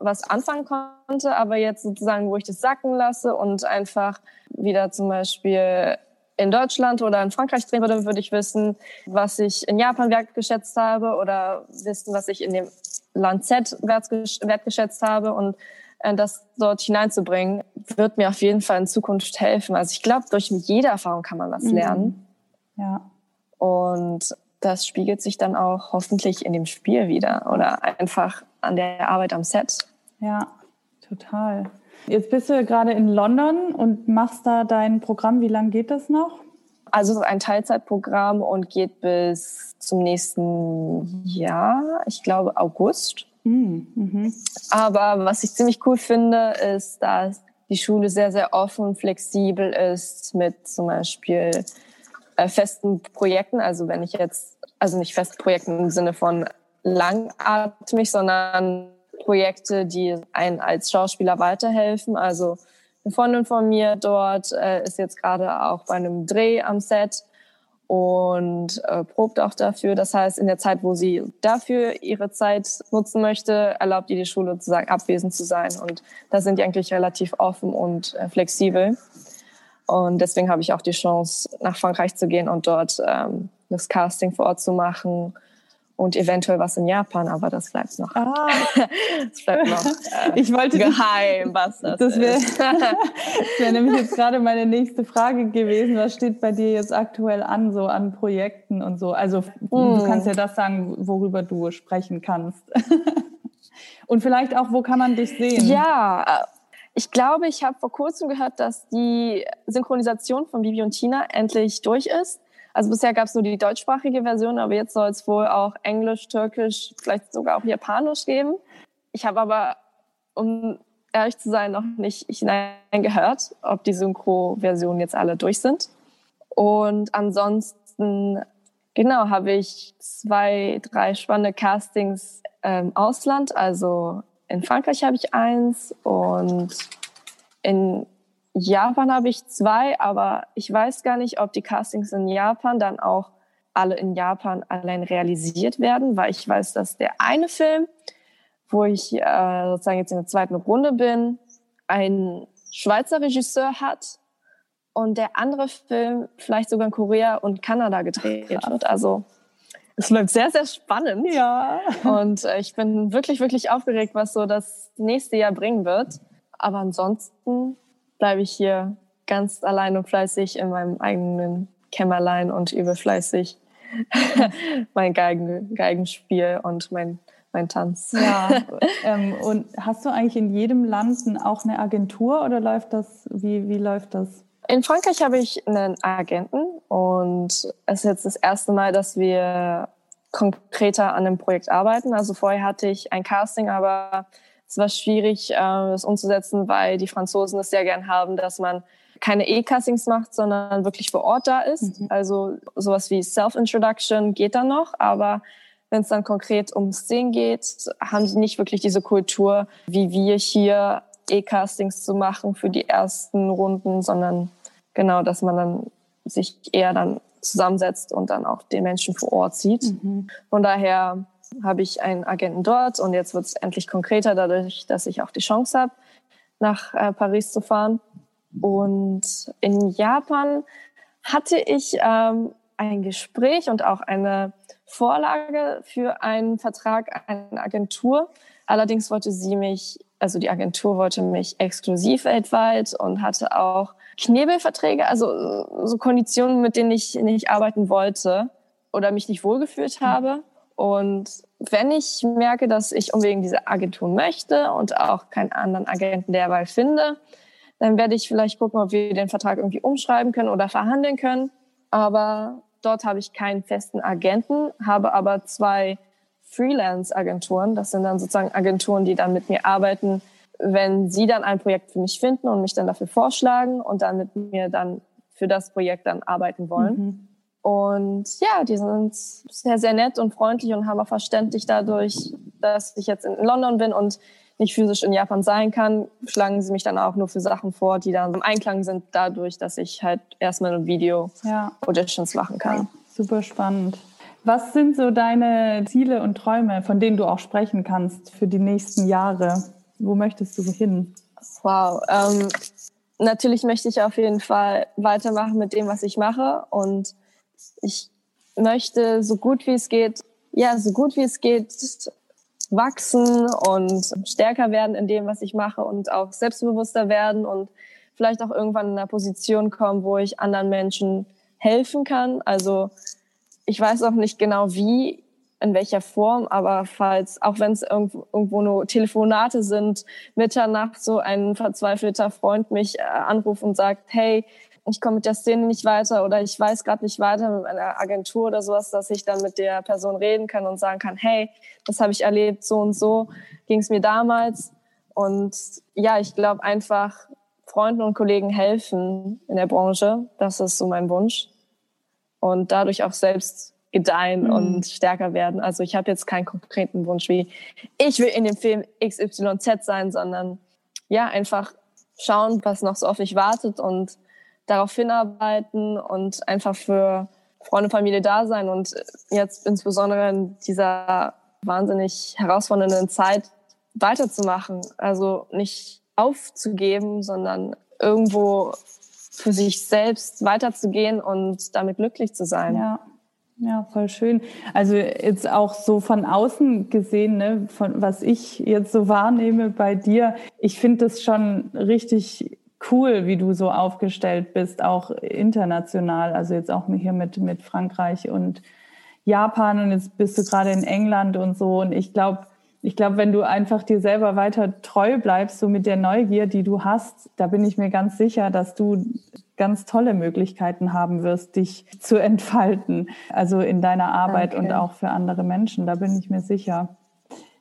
was anfangen konnte, aber jetzt sozusagen, wo ich das sacken lasse und einfach wieder zum Beispiel in Deutschland oder in Frankreich drehen würde, würde ich wissen, was ich in Japan wertgeschätzt habe oder wissen, was ich in dem Land Z wertgeschätzt habe und äh, das dort hineinzubringen, wird mir auf jeden Fall in Zukunft helfen. Also ich glaube, durch jede Erfahrung kann man was mhm. lernen. Ja. Und das spiegelt sich dann auch hoffentlich in dem Spiel wieder oder einfach an der Arbeit am Set. Ja, total. Jetzt bist du gerade in London und machst da dein Programm. Wie lange geht das noch? Also es ist ein Teilzeitprogramm und geht bis zum nächsten Jahr, ich glaube August. Hm, mhm. Aber was ich ziemlich cool finde, ist, dass die Schule sehr, sehr offen und flexibel ist mit zum Beispiel äh, festen Projekten. Also wenn ich jetzt, also nicht festen Projekten im Sinne von langatmig, sondern Projekte, die einen als Schauspieler weiterhelfen. Also eine Freundin von mir dort äh, ist jetzt gerade auch bei einem Dreh am Set und äh, probt auch dafür. Das heißt, in der Zeit, wo sie dafür ihre Zeit nutzen möchte, erlaubt ihr die Schule sozusagen abwesend zu sein. Und da sind die eigentlich relativ offen und äh, flexibel. Und deswegen habe ich auch die Chance, nach Frankreich zu gehen und dort ähm, das Casting vor Ort zu machen und eventuell was in Japan, aber das bleibt noch. Ah. (laughs) das bleibt noch äh, ich wollte geheim, was das, das wär, ist. (laughs) das wäre nämlich jetzt gerade meine nächste Frage gewesen. Was steht bei dir jetzt aktuell an, so an Projekten und so? Also mm. du kannst ja das sagen, worüber du sprechen kannst. (laughs) und vielleicht auch, wo kann man dich sehen? Ja, ich glaube, ich habe vor kurzem gehört, dass die Synchronisation von Bibi und Tina endlich durch ist. Also bisher gab es nur die deutschsprachige Version, aber jetzt soll es wohl auch Englisch, Türkisch, vielleicht sogar auch Japanisch geben. Ich habe aber, um ehrlich zu sein, noch nicht hineingehört, ob die Synchro-Versionen jetzt alle durch sind. Und ansonsten, genau, habe ich zwei, drei spannende Castings im Ausland. Also in Frankreich habe ich eins und in Japan habe ich zwei, aber ich weiß gar nicht, ob die Castings in Japan dann auch alle in Japan allein realisiert werden, weil ich weiß, dass der eine Film, wo ich äh, sozusagen jetzt in der zweiten Runde bin, ein Schweizer Regisseur hat und der andere Film vielleicht sogar in Korea und Kanada gedreht wird. Also es bleibt sehr, sehr spannend. Ja. Und äh, ich bin wirklich, wirklich aufgeregt, was so das nächste Jahr bringen wird. Aber ansonsten bleibe ich hier ganz allein und fleißig in meinem eigenen Kämmerlein und übe fleißig (laughs) mein Geigen, Geigenspiel und mein, mein Tanz. Ja, ähm, und hast du eigentlich in jedem Land auch eine Agentur oder läuft das, wie, wie läuft das? In Frankreich habe ich einen Agenten und es ist jetzt das erste Mal, dass wir konkreter an einem Projekt arbeiten. Also vorher hatte ich ein Casting, aber es war schwierig, das ähm, umzusetzen, weil die Franzosen es sehr gern haben, dass man keine E-Castings macht, sondern wirklich vor Ort da ist. Mhm. Also sowas wie Self-Introduction geht dann noch, aber wenn es dann konkret um Szenen geht, haben sie nicht wirklich diese Kultur, wie wir hier E-Castings zu machen für die ersten Runden, sondern genau, dass man dann sich eher dann zusammensetzt und dann auch den Menschen vor Ort sieht. Mhm. Von daher habe ich einen Agenten dort und jetzt wird es endlich konkreter, dadurch, dass ich auch die Chance habe, nach äh, Paris zu fahren. Und in Japan hatte ich ähm, ein Gespräch und auch eine Vorlage für einen Vertrag einer Agentur. Allerdings wollte sie mich, also die Agentur wollte mich exklusiv weltweit und hatte auch Knebelverträge, also so Konditionen, mit denen ich nicht arbeiten wollte oder mich nicht wohlgefühlt habe. Und wenn ich merke, dass ich unbedingt diese Agentur möchte und auch keinen anderen Agenten derweil finde, dann werde ich vielleicht gucken, ob wir den Vertrag irgendwie umschreiben können oder verhandeln können. Aber dort habe ich keinen festen Agenten, habe aber zwei Freelance-Agenturen. Das sind dann sozusagen Agenturen, die dann mit mir arbeiten, wenn sie dann ein Projekt für mich finden und mich dann dafür vorschlagen und dann mit mir dann für das Projekt dann arbeiten wollen. Mhm. Und ja, die sind sehr, sehr nett und freundlich und haben auch verständlich dadurch, dass ich jetzt in London bin und nicht physisch in Japan sein kann, schlagen sie mich dann auch nur für Sachen vor, die dann im Einklang sind dadurch, dass ich halt erstmal ein Video ja. Auditions machen kann. Ja, super spannend. Was sind so deine Ziele und Träume, von denen du auch sprechen kannst für die nächsten Jahre? Wo möchtest du hin? Wow. Ähm, natürlich möchte ich auf jeden Fall weitermachen mit dem, was ich mache und ich möchte so gut wie es geht, ja, so gut wie es geht, wachsen und stärker werden in dem, was ich mache und auch selbstbewusster werden und vielleicht auch irgendwann in einer Position kommen, wo ich anderen Menschen helfen kann. Also ich weiß auch nicht genau wie, in welcher Form, aber falls, auch wenn es irgendwo, nur Telefonate sind, Mitternacht so ein verzweifelter Freund mich äh, anruft und sagt, hey, ich komme mit der Szene nicht weiter oder ich weiß gerade nicht weiter mit einer Agentur oder sowas, dass ich dann mit der Person reden kann und sagen kann, hey, das habe ich erlebt, so und so ging es mir damals. Und ja, ich glaube einfach, Freunden und Kollegen helfen in der Branche, das ist so mein Wunsch. Und dadurch auch selbst gedeihen mhm. und stärker werden. Also ich habe jetzt keinen konkreten Wunsch wie, ich will in dem Film XYZ sein, sondern ja, einfach schauen, was noch so auf mich wartet und darauf hinarbeiten und einfach für Freunde und Familie da sein und jetzt insbesondere in dieser wahnsinnig herausfordernden Zeit weiterzumachen. Also nicht aufzugeben, sondern irgendwo für sich selbst weiterzugehen und damit glücklich zu sein. Ja. Ja, voll schön. Also jetzt auch so von außen gesehen, ne, von was ich jetzt so wahrnehme bei dir, ich finde das schon richtig cool, wie du so aufgestellt bist, auch international. Also jetzt auch hier mit, mit Frankreich und Japan und jetzt bist du gerade in England und so. Und ich glaube, ich glaube, wenn du einfach dir selber weiter treu bleibst, so mit der Neugier, die du hast, da bin ich mir ganz sicher, dass du ganz tolle Möglichkeiten haben wirst, dich zu entfalten. Also in deiner Arbeit okay. und auch für andere Menschen. Da bin ich mir sicher.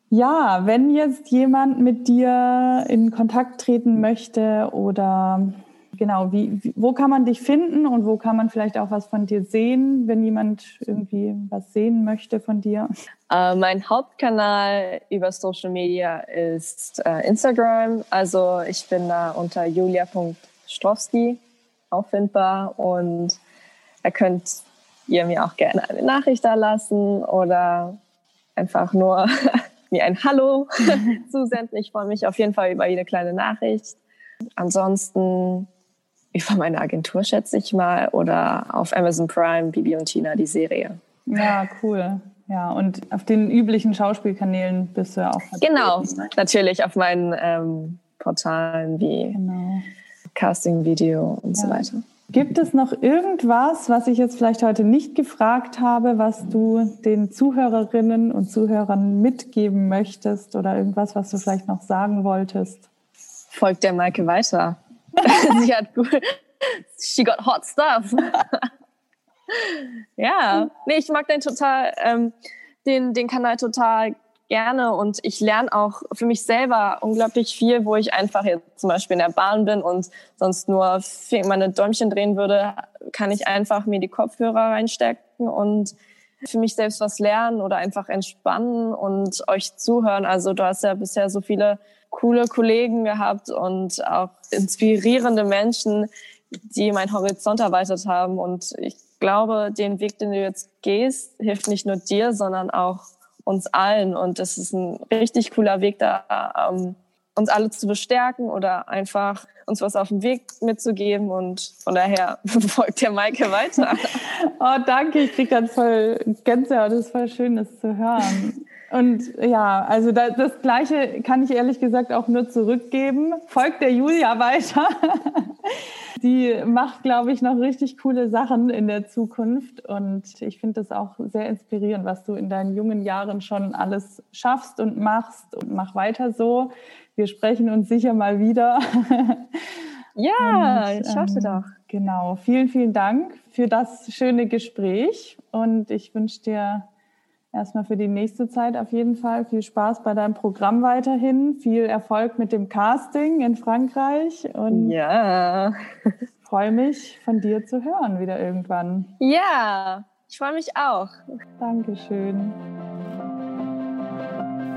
Ja, wenn jetzt jemand mit dir in Kontakt treten möchte oder genau, wie, wo kann man dich finden und wo kann man vielleicht auch was von dir sehen, wenn jemand irgendwie was sehen möchte von dir? Uh, mein Hauptkanal über Social Media ist uh, Instagram. Also ich bin da unter julia.strowski auffindbar und ihr könnt ihr mir auch gerne eine Nachricht da lassen oder einfach nur (laughs) mir ein Hallo (laughs) zusenden. Ich freue mich auf jeden Fall über jede kleine Nachricht. Ansonsten über meine Agentur, schätze ich mal, oder auf Amazon Prime, Bibi und Tina, die Serie. Ja, cool. Ja, und auf den üblichen Schauspielkanälen bist du ja auch. Genau, natürlich auf meinen ähm, Portalen wie genau. Casting Video und ja. so weiter. Gibt es noch irgendwas, was ich jetzt vielleicht heute nicht gefragt habe, was du den Zuhörerinnen und Zuhörern mitgeben möchtest oder irgendwas, was du vielleicht noch sagen wolltest? Folgt der Maike weiter. (laughs) Sie hat gut. She got hot stuff. (laughs) ja, nee, ich mag den total, ähm, den, den Kanal total gerne und ich lerne auch für mich selber unglaublich viel, wo ich einfach jetzt zum Beispiel in der Bahn bin und sonst nur meine Däumchen drehen würde, kann ich einfach mir die Kopfhörer reinstecken und für mich selbst was lernen oder einfach entspannen und euch zuhören. Also du hast ja bisher so viele coole Kollegen gehabt und auch inspirierende Menschen, die meinen Horizont erweitert haben. Und ich glaube, den Weg, den du jetzt gehst, hilft nicht nur dir, sondern auch uns allen. Und das ist ein richtig cooler Weg, da ähm, uns alle zu bestärken oder einfach uns was auf den Weg mitzugeben. Und von daher (laughs) folgt der Maike weiter. (laughs) oh, danke. Ich kriege ganz voll Gänsehaut. Das ist voll schön, das zu hören. Und ja, also das, das Gleiche kann ich ehrlich gesagt auch nur zurückgeben. Folgt der Julia weiter. (laughs) Die macht, glaube ich, noch richtig coole Sachen in der Zukunft. Und ich finde das auch sehr inspirierend, was du in deinen jungen Jahren schon alles schaffst und machst. Und mach weiter so. Wir sprechen uns sicher mal wieder. (laughs) Ja, und, ich hoffe ähm, doch. Genau. Vielen, vielen Dank für das schöne Gespräch. Und ich wünsche dir erstmal für die nächste Zeit auf jeden Fall viel Spaß bei deinem Programm weiterhin, viel Erfolg mit dem Casting in Frankreich und ja. (laughs) freue mich von dir zu hören wieder irgendwann. Ja, ich freue mich auch. Dankeschön.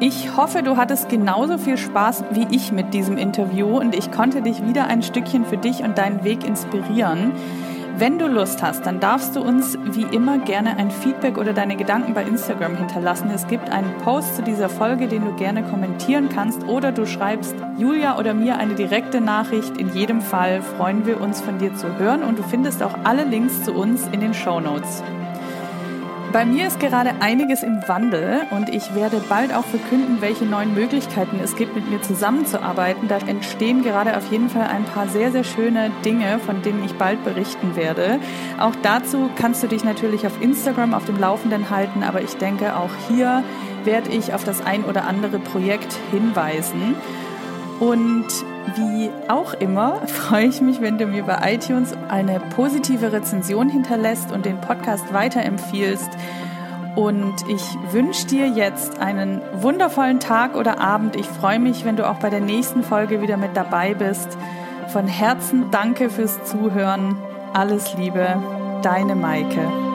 Ich hoffe, du hattest genauso viel Spaß wie ich mit diesem Interview und ich konnte dich wieder ein Stückchen für dich und deinen Weg inspirieren. Wenn du Lust hast, dann darfst du uns wie immer gerne ein Feedback oder deine Gedanken bei Instagram hinterlassen. Es gibt einen Post zu dieser Folge, den du gerne kommentieren kannst oder du schreibst Julia oder mir eine direkte Nachricht. In jedem Fall freuen wir uns von dir zu hören und du findest auch alle Links zu uns in den Show Notes. Bei mir ist gerade einiges im Wandel und ich werde bald auch verkünden, welche neuen Möglichkeiten es gibt, mit mir zusammenzuarbeiten. Da entstehen gerade auf jeden Fall ein paar sehr, sehr schöne Dinge, von denen ich bald berichten werde. Auch dazu kannst du dich natürlich auf Instagram auf dem Laufenden halten, aber ich denke, auch hier werde ich auf das ein oder andere Projekt hinweisen. Und wie auch immer freue ich mich, wenn du mir bei iTunes eine positive Rezension hinterlässt und den Podcast weiterempfiehlst. Und ich wünsche dir jetzt einen wundervollen Tag oder Abend. Ich freue mich, wenn du auch bei der nächsten Folge wieder mit dabei bist. Von Herzen danke fürs Zuhören. Alles Liebe, deine Maike.